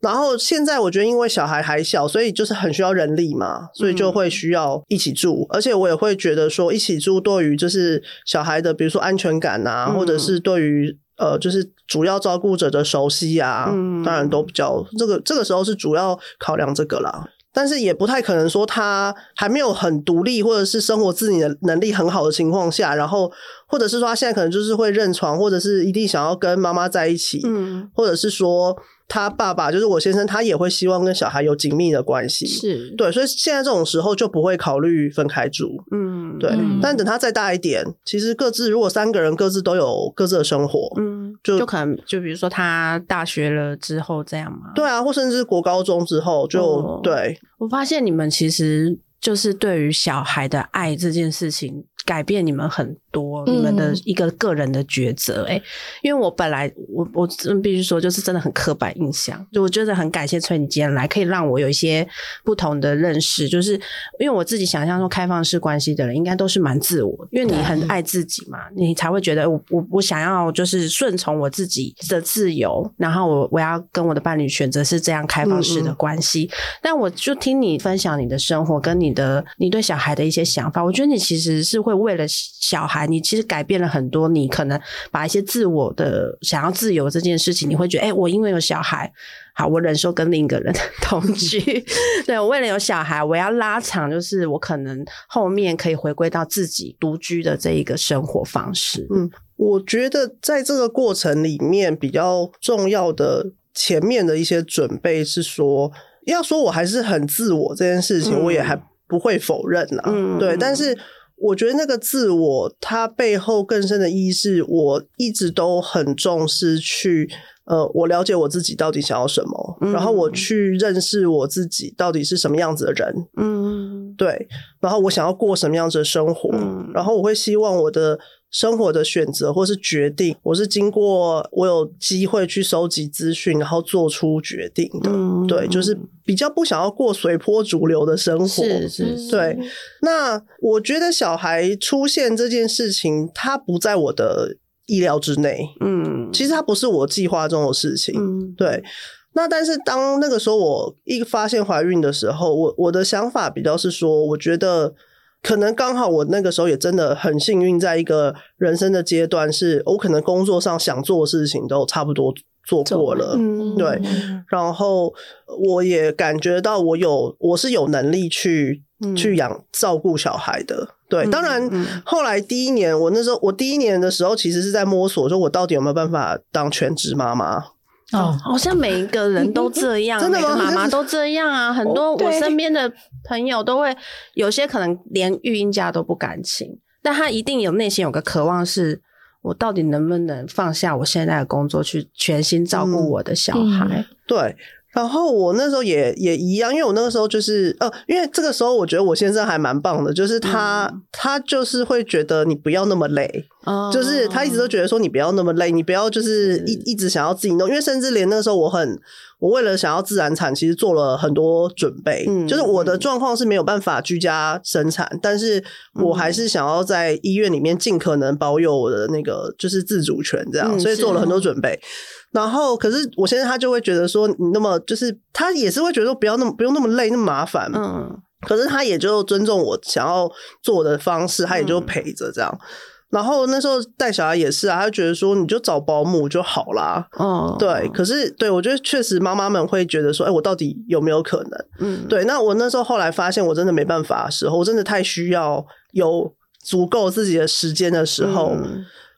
然后现在我觉得，因为小孩还小，所以就是很需要人力嘛，所以就会需要一起住。而且我也会觉得说，一起住对于就是小孩的，比如说安全感啊，或者是对于呃，就是主要照顾者的熟悉啊，当然都比较这个这个时候是主要考量这个啦。但是也不太可能说他还没有很独立，或者是生活自理的能力很好的情况下，然后或者是说他现在可能就是会认床，或者是一定想要跟妈妈在一起，嗯，或者是说。他爸爸就是我先生，他也会希望跟小孩有紧密的关系，是对，所以现在这种时候就不会考虑分开住，嗯，对。但等他再大一点，其实各自如果三个人各自都有各自的生活，嗯，就就可能就比如说他大学了之后这样嘛？对啊，或甚至国高中之后就对。我发现你们其实就是对于小孩的爱这件事情。改变你们很多，你们的一个个人的抉择，哎，因为我本来我我真必须说，就是真的很刻板印象，就我觉得很感谢崔你今天来，可以让我有一些不同的认识，就是因为我自己想象中开放式关系的人，应该都是蛮自我，因为你很爱自己嘛，你才会觉得我我我想要就是顺从我自己的自由，然后我我要跟我的伴侣选择是这样开放式的关系，但我就听你分享你的生活跟你的你对小孩的一些想法，我觉得你其实是会。为了小孩，你其实改变了很多。你可能把一些自我的想要自由这件事情，你会觉得，哎，我因为有小孩，好，我忍受跟另一个人同居。*laughs* 对我为了有小孩，我要拉长，就是我可能后面可以回归到自己独居的这一个生活方式。嗯，我觉得在这个过程里面，比较重要的前面的一些准备是说，要说我还是很自我这件事情，我也还不会否认啦。嗯，对，但是。我觉得那个自我，它背后更深的意义是我一直都很重视去，呃，我了解我自己到底想要什么，然后我去认识我自己到底是什么样子的人，嗯，对，然后我想要过什么样子的生活，然后我会希望我的。生活的选择或是决定，我是经过我有机会去收集资讯，然后做出决定的。对，就是比较不想要过随波逐流的生活。是是，对。那我觉得小孩出现这件事情，他不在我的意料之内。嗯，其实他不是我计划中的事情。嗯，对。那但是当那个时候我一发现怀孕的时候，我我的想法比较是说，我觉得。可能刚好我那个时候也真的很幸运，在一个人生的阶段，是我可能工作上想做的事情都差不多做过了，对。然后我也感觉到我有我是有能力去去养照顾小孩的，对。当然后来第一年，我那时候我第一年的时候，其实是在摸索，说我到底有没有办法当全职妈妈。哦，好像每一个人都这样，*laughs* 真的吗？妈妈都这样啊，很多我身边的朋友都会，有些可能连育婴假都不敢请，但他一定有内心有个渴望，是我到底能不能放下我现在的工作，去全心照顾我的小孩？对。然后我那时候也也一样，因为我那个时候就是呃，因为这个时候我觉得我先生还蛮棒的，就是他他就是会觉得你不要那么累，就是他一直都觉得说你不要那么累，你不要就是一一直想要自己弄，因为甚至连那个时候我很我为了想要自然产，其实做了很多准备，就是我的状况是没有办法居家生产，但是我还是想要在医院里面尽可能保有我的那个就是自主权，这样，所以做了很多准备。然后，可是我现在他就会觉得说，你那么就是他也是会觉得说，不要那么不用那么累那么麻烦。嗯，可是他也就尊重我想要做的方式，他也就陪着这样。然后那时候带小孩也是啊，他就觉得说，你就找保姆就好啦。哦，对。可是对我觉得确实妈妈们会觉得说，哎，我到底有没有可能？嗯，对。那我那时候后来发现，我真的没办法的时候，我真的太需要有足够自己的时间的时候。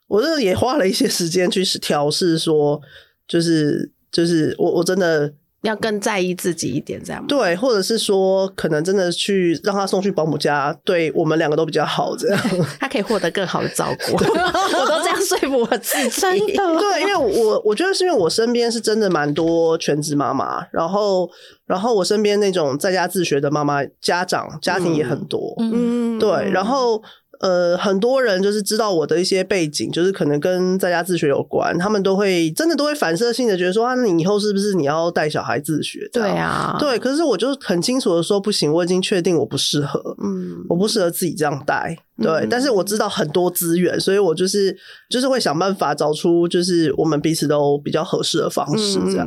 我这也花了一些时间去调试，说就是就是我我真的要更在意自己一点，这样对，或者是说可能真的去让他送去保姆家，对我们两个都比较好，这样 *laughs* 他可以获得更好的照顾。*laughs* 我都这样说服我自己，真的对，因为我我觉得是因为我身边是真的蛮多全职妈妈，然后然后我身边那种在家自学的妈妈家长家庭也很多，嗯，对，然后。呃，很多人就是知道我的一些背景，就是可能跟在家自学有关，他们都会真的都会反射性的觉得说啊，你以后是不是你要带小孩自学？对啊，对。可是我就很清楚的说，不行，我已经确定我不适合，嗯，我不适合自己这样带。对，但是我知道很多资源，所以我就是就是会想办法找出就是我们彼此都比较合适的方式，这样。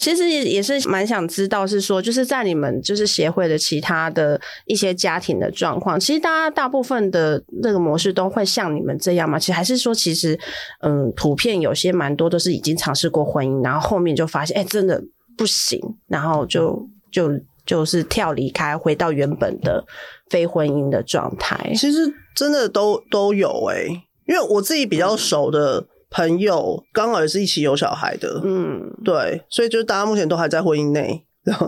其实也也是蛮想知道，是说就是在你们就是协会的其他的一些家庭的状况，其实大家大部分的那个模式都会像你们这样吗？其实还是说，其实嗯，普遍有些蛮多都是已经尝试过婚姻，然后后面就发现哎，真的不行，然后就就就是跳离开，回到原本的非婚姻的状态。其实真的都都有哎，因为我自己比较熟的。朋友刚好也是一起有小孩的，嗯，对，所以就是大家目前都还在婚姻内，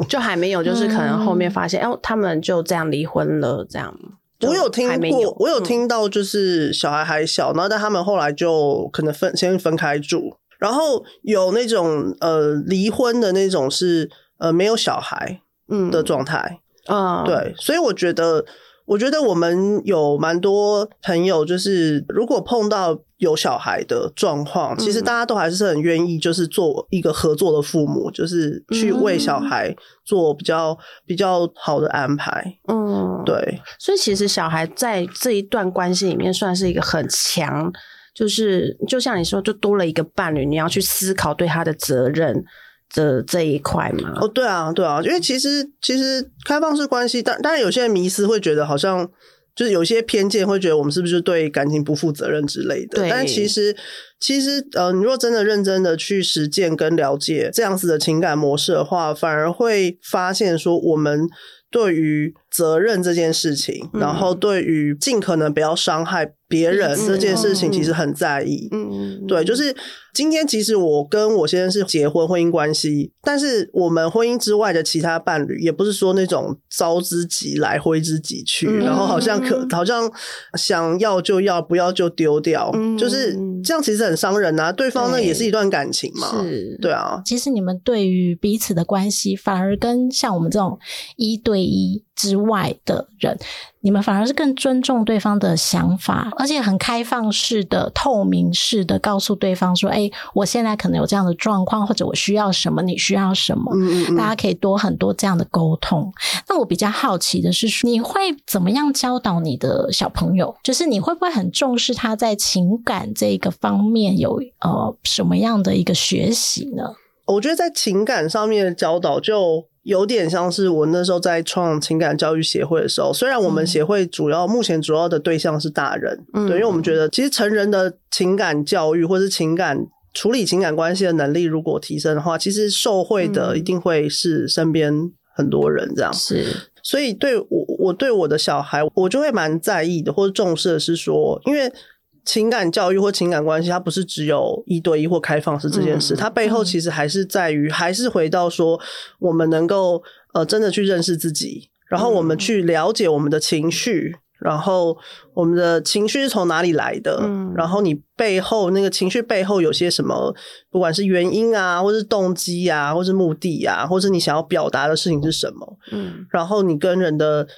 就还没有，就是可能后面发现，哎，他们就这样离婚了，这样。我有听过，我有听到，就是小孩还小，然后但他们后来就可能分先分开住，然后有那种呃离婚的那种是呃没有小孩嗯。的状态。啊，对，所以我觉得。我觉得我们有蛮多朋友，就是如果碰到有小孩的状况，其实大家都还是很愿意，就是做一个合作的父母，就是去为小孩做比较比较好的安排。嗯，对。所以其实小孩在这一段关系里面算是一个很强，就是就像你说，就多了一个伴侣，你要去思考对他的责任。这这一块嘛？哦，对啊，对啊，因为其实其实开放式关系，当当然有些人迷思会觉得好像就是有些偏见，会觉得我们是不是对感情不负责任之类的。但其实其实呃，你若真的认真的去实践跟了解这样子的情感模式的话，反而会发现说我们。对于责任这件事情，然后对于尽可能不要伤害别人这件事情，其实很在意。嗯，对，就是今天，其实我跟我先生是结婚婚姻关系，但是我们婚姻之外的其他伴侣，也不是说那种招之即来挥之即去，然后好像可好像想要就要，不要就丢掉，就是这样，其实很伤人啊。对方呢也是一段感情嘛，是，对啊。其实你们对于彼此的关系，反而跟像我们这种一对。一之外的人，你们反而是更尊重对方的想法，而且很开放式的、透明式的告诉对方说：“哎，我现在可能有这样的状况，或者我需要什么，你需要什么。”嗯嗯，大家可以多很多这样的沟通。那我比较好奇的是，你会怎么样教导你的小朋友？就是你会不会很重视他在情感这个方面有呃什么样的一个学习呢？我觉得在情感上面的教导就。有点像是我那时候在创情感教育协会的时候，虽然我们协会主要目前主要的对象是大人，对，因为我们觉得其实成人的情感教育或是情感处理情感关系的能力如果提升的话，其实受惠的一定会是身边很多人这样。是，所以对我我对我的小孩，我就会蛮在意的或者重视的是说，因为。情感教育或情感关系，它不是只有一对一或开放式这件事，它背后其实还是在于，还是回到说，我们能够呃真的去认识自己，然后我们去了解我们的情绪，然后我们的情绪是从哪里来的，然后你背后那个情绪背后有些什么，不管是原因啊，或是动机啊，或是目的啊，或是你想要表达的事情是什么，嗯，然后你跟人的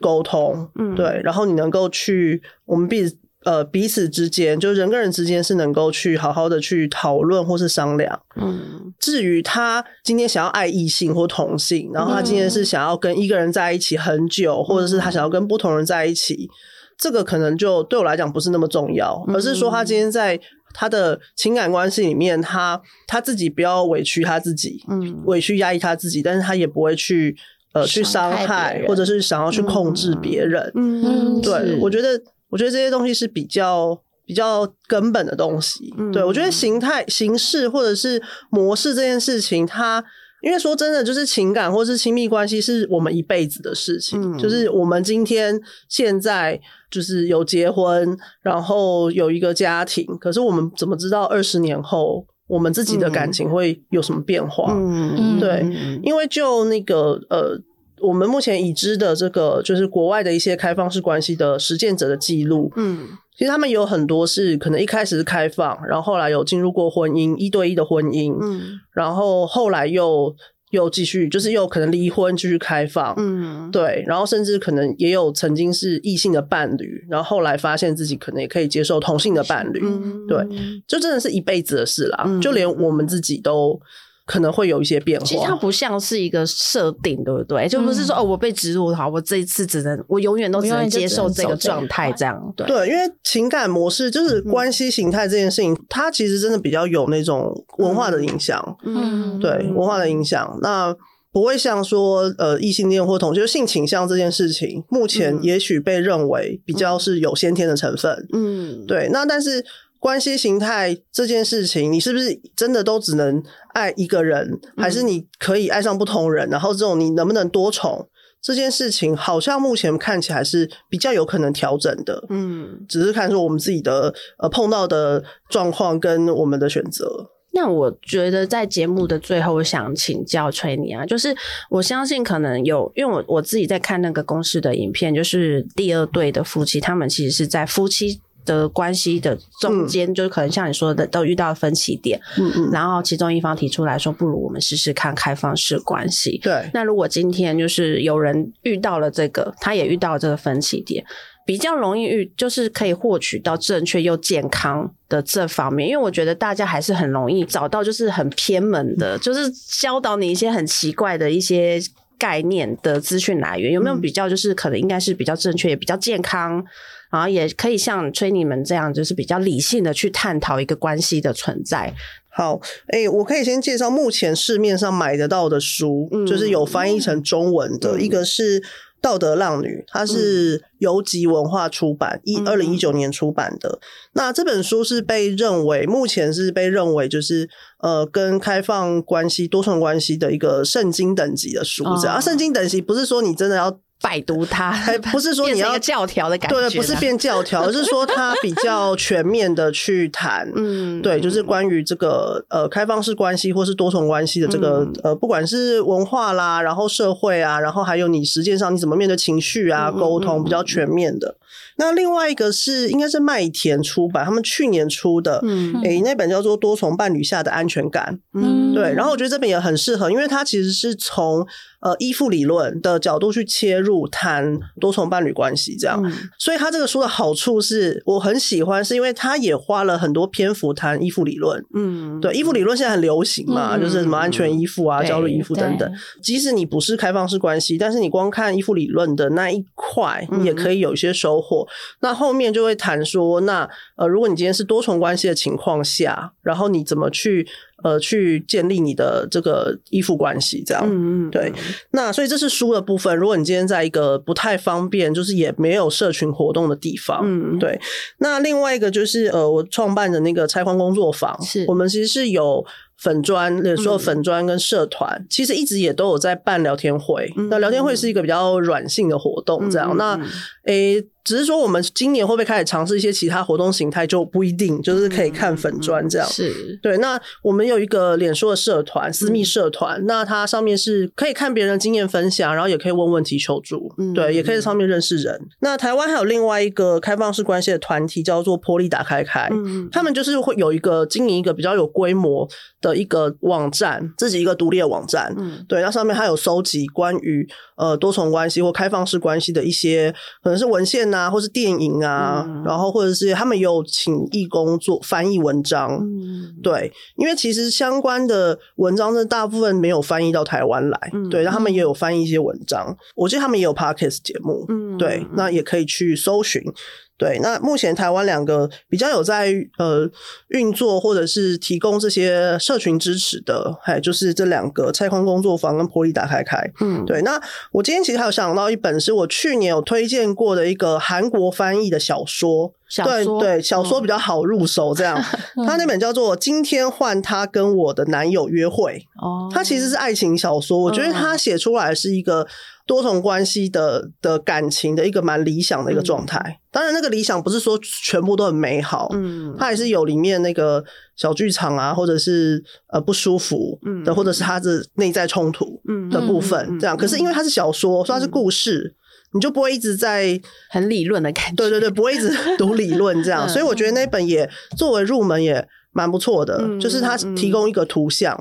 沟通，嗯，对，然后你能够去我们彼此。呃，彼此之间，就人跟人之间是能够去好好的去讨论或是商量。嗯，至于他今天想要爱异性或同性，然后他今天是想要跟一个人在一起很久，或者是他想要跟不同人在一起，这个可能就对我来讲不是那么重要，而是说他今天在他的情感关系里面，他他自己不要委屈他自己，嗯，委屈压抑他自己，但是他也不会去呃去伤害，或者是想要去控制别人。嗯，对我觉得。我觉得这些东西是比较比较根本的东西。对我觉得形态、形式或者是模式这件事情，它因为说真的，就是情感或是亲密关系是我们一辈子的事情。就是我们今天现在就是有结婚，然后有一个家庭，可是我们怎么知道二十年后我们自己的感情会有什么变化？嗯，对，因为就那个呃。我们目前已知的这个，就是国外的一些开放式关系的实践者的记录。嗯，其实他们有很多是可能一开始是开放，然后后来有进入过婚姻，一对一的婚姻。嗯，然后后来又又继续，就是又可能离婚继续开放。嗯，对，然后甚至可能也有曾经是异性的伴侣，然后后来发现自己可能也可以接受同性的伴侣。对，就真的是一辈子的事啦。就连我们自己都。可能会有一些变化。其实它不像是一个设定，对不对？就不是说哦，我被植入好，我这一次只能我永远都只能接受这个状态，这样对。对，因为情感模式就是关系形态这件事情，它其实真的比较有那种文化的影响。嗯，对，文化的影响，那不会像说呃异性恋或同性性倾向这件事情，目前也许被认为比较是有先天的成分。嗯，对。那但是。关系形态这件事情，你是不是真的都只能爱一个人，还是你可以爱上不同人？然后这种你能不能多重这件事情，好像目前看起来是比较有可能调整的。嗯，只是看说我们自己的呃碰到的状况跟我们的选择。那我觉得在节目的最后，我想请教崔妮啊，就是我相信可能有，因为我我自己在看那个公司的影片，就是第二对的夫妻，他们其实是在夫妻。的关系的中间，就是可能像你说的，都遇到分歧点，嗯嗯，然后其中一方提出来说，不如我们试试看开放式关系。对，那如果今天就是有人遇到了这个，他也遇到了这个分歧点，比较容易遇，就是可以获取到正确又健康的这方面。因为我觉得大家还是很容易找到，就是很偏门的，就是教导你一些很奇怪的一些概念的资讯来源。有没有比较，就是可能应该是比较正确，也比较健康？然后也可以像崔你们这样，就是比较理性的去探讨一个关系的存在。好，哎，我可以先介绍目前市面上买得到的书，就是有翻译成中文的，一个是《道德浪女》，它是游集文化出版，一二零一九年出版的。那这本书是被认为目前是被认为就是呃，跟开放关系、多重关系的一个圣经等级的书。这样，圣经等级不是说你真的要。拜读它，不是说你要教条的感觉，对，不是变教条，而是说它比较全面的去谈，*laughs* 嗯，对，就是关于这个呃开放式关系或是多重关系的这个呃，不管是文化啦，然后社会啊，然后还有你实践上你怎么面对情绪啊，沟通比较全面的。那另外一个是应该是麦田出版，他们去年出的，嗯，诶，那本叫做《多重伴侣下的安全感》，嗯，对，然后我觉得这本也很适合，因为它其实是从呃依附理论的角度去切入谈多重伴侣关系，这样，所以他这个书的好处是我很喜欢，是因为他也花了很多篇幅谈依附理论，嗯，对，依附理论现在很流行嘛，就是什么安全依附啊、焦虑依附等等，即使你不是开放式关系，但是你光看依附理论的那一块，你也可以有一些收获。那后面就会谈说，那呃，如果你今天是多重关系的情况下，然后你怎么去呃去建立你的这个依附关系？这样，嗯嗯，对。那所以这是书的部分。如果你今天在一个不太方便，就是也没有社群活动的地方，嗯，对。那另外一个就是呃，我创办的那个拆框工作坊，是我们其实是有。粉砖，所有粉砖跟社团，其实一直也都有在办聊天会。那聊天会是一个比较软性的活动，这样。那诶。只是说，我们今年会不会开始尝试一些其他活动形态就不一定，就是可以看粉砖这样。是对。那我们有一个脸书的社团，私密社团，那它上面是可以看别人经验分享，然后也可以问问题求助。对，也可以在上面认识人。那台湾还有另外一个开放式关系的团体，叫做玻璃打开开。嗯他们就是会有一个经营一个比较有规模的一个网站，自己一个独立的网站。嗯。对，那上面还有收集关于呃多重关系或开放式关系的一些，可能是文献。啊，或是电影啊，然后或者是他们有请义工做翻译文章，对，因为其实相关的文章呢，大部分没有翻译到台湾来，对，然后他们也有翻译一些文章，我记得他们也有 podcast 节目，对，那也可以去搜寻。对，那目前台湾两个比较有在呃运作或者是提供这些社群支持的，还就是这两个拆框工作坊跟玻璃打开开。嗯，对。那我今天其实还有想到一本是我去年有推荐过的一个韩国翻译的小说。对对，小说比较好入手，这样。*laughs* 他那本叫做《今天换他跟我的男友约会》，哦，他其实是爱情小说。我觉得他写出来是一个多重关系的的感情的一个蛮理想的一个状态。当然，那个理想不是说全部都很美好，嗯，他还是有里面那个小剧场啊，或者是呃不舒服的，或者是他的内在冲突的部分，这样。可是因为它是小说，说它是故事。你就不会一直在很理论的感觉，对对对，不会一直 *laughs* 读理论这样，所以我觉得那本也作为入门也蛮不错的，就是它提供一个图像，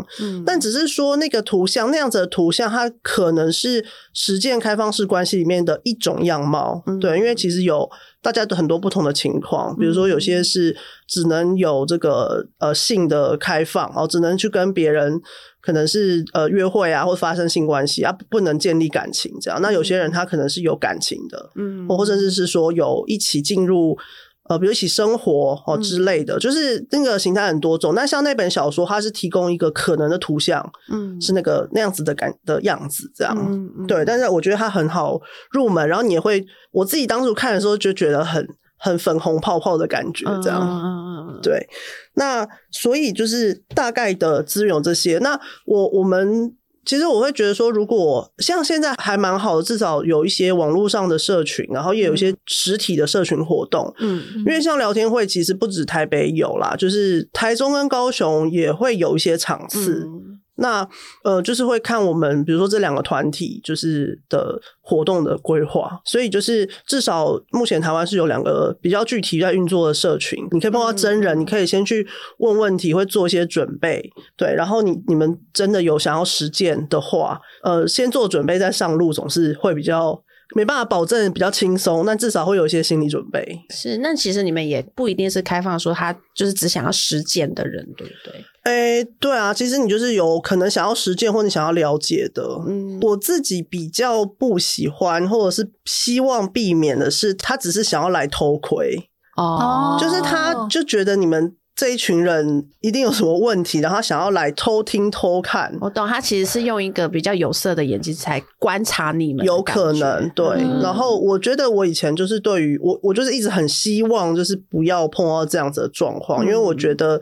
但只是说那个图像那样子的图像，它可能是实践开放式关系里面的一种样貌，对，因为其实有大家都很多不同的情况，比如说有些是只能有这个呃性的开放，哦，只能去跟别人。可能是呃约会啊，或发生性关系啊，不能建立感情这样。那有些人他可能是有感情的，嗯，或甚至是说有一起进入。呃，比如一起生活哦之类的，就是那个形态很多种。那像那本小说，它是提供一个可能的图像，嗯，是那个那样子的感的样子，这样，对。但是我觉得它很好入门，然后你也会，我自己当初看的时候就觉得很很粉红泡泡的感觉，这样，嗯嗯嗯，对。那所以就是大概的资源这些。那我我们。其实我会觉得说，如果像现在还蛮好的，至少有一些网络上的社群，然后也有一些实体的社群活动。嗯，因为像聊天会，其实不止台北有啦，就是台中跟高雄也会有一些场次。那呃，就是会看我们，比如说这两个团体就是的活动的规划，所以就是至少目前台湾是有两个比较具体在运作的社群，你可以碰到真人，你可以先去问问题，会做一些准备，对，然后你你们真的有想要实践的话，呃，先做准备再上路，总是会比较。没办法保证比较轻松，但至少会有一些心理准备。是，那其实你们也不一定是开放说他就是只想要实践的人，对不对？哎，对啊，其实你就是有可能想要实践或你想要了解的。嗯，我自己比较不喜欢或者是希望避免的是，他只是想要来偷窥哦，就是他就觉得你们。这一群人一定有什么问题，然后想要来偷听偷看。我懂，他其实是用一个比较有色的眼睛才观察你们，有可能对。然后我觉得我以前就是对于我，我就是一直很希望就是不要碰到这样子的状况，因为我觉得。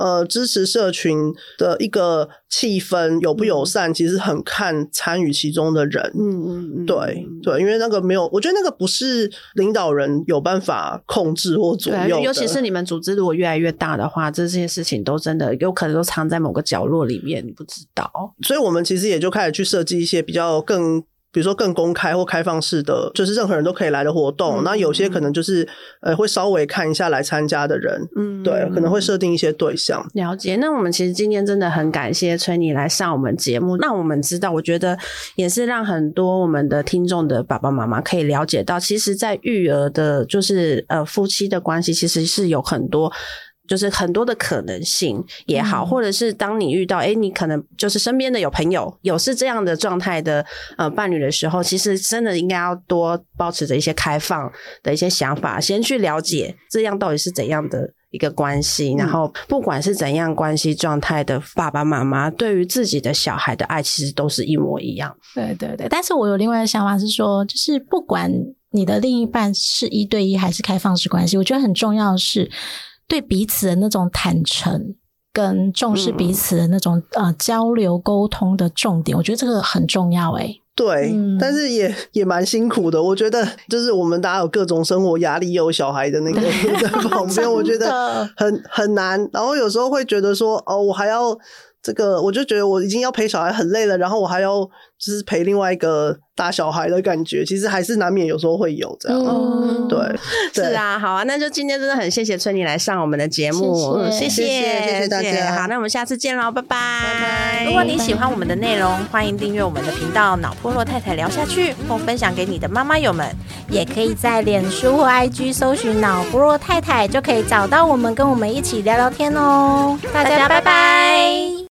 呃，支持社群的一个气氛友不友善，其实很看参与其中的人。嗯嗯嗯，对对，因为那个没有，我觉得那个不是领导人有办法控制或左右。尤其是你们组织如果越来越大的话，这些事情都真的有可能都藏在某个角落里面，你不知道。所以我们其实也就开始去设计一些比较更。比如说更公开或开放式的，就是任何人都可以来的活动。那有些可能就是呃，会稍微看一下来参加的人，嗯，对，可能会设定一些对象。了解。那我们其实今天真的很感谢崔妮来上我们节目，那我们知道，我觉得也是让很多我们的听众的爸爸妈妈可以了解到，其实，在育儿的，就是呃夫妻的关系，其实是有很多。就是很多的可能性也好，或者是当你遇到哎，你可能就是身边的有朋友有是这样的状态的呃伴侣的时候，其实真的应该要多保持着一些开放的一些想法，先去了解这样到底是怎样的一个关系。然后不管是怎样关系状态的爸爸妈妈，对于自己的小孩的爱，其实都是一模一样。对对对，但是我有另外的想法是说，就是不管你的另一半是一对一还是开放式关系，我觉得很重要的是。对彼此的那种坦诚跟重视彼此的那种呃交流沟通的重点，我觉得这个很重要哎。对，但是也也蛮辛苦的。我觉得就是我们大家有各种生活压力，有小孩的那个在旁边，我觉得很很难。然后有时候会觉得说，哦，我还要。这个我就觉得我已经要陪小孩很累了，然后我还要就是陪另外一个大小孩的感觉，其实还是难免有时候会有这样。对，*laughs* 是啊，好啊，那就今天真的很谢谢春妮来上我们的节目，谢谢谢谢大家。好，那我们下次见喽，拜拜拜拜。如果你喜欢我们的内容，欢迎订阅我们的频道“脑波洛太太聊下去”，或分享给你的妈妈友们，也可以在脸书或 IG 搜寻“脑破落太太”，就可以找到我们，跟我们一起聊聊天哦。大家拜拜。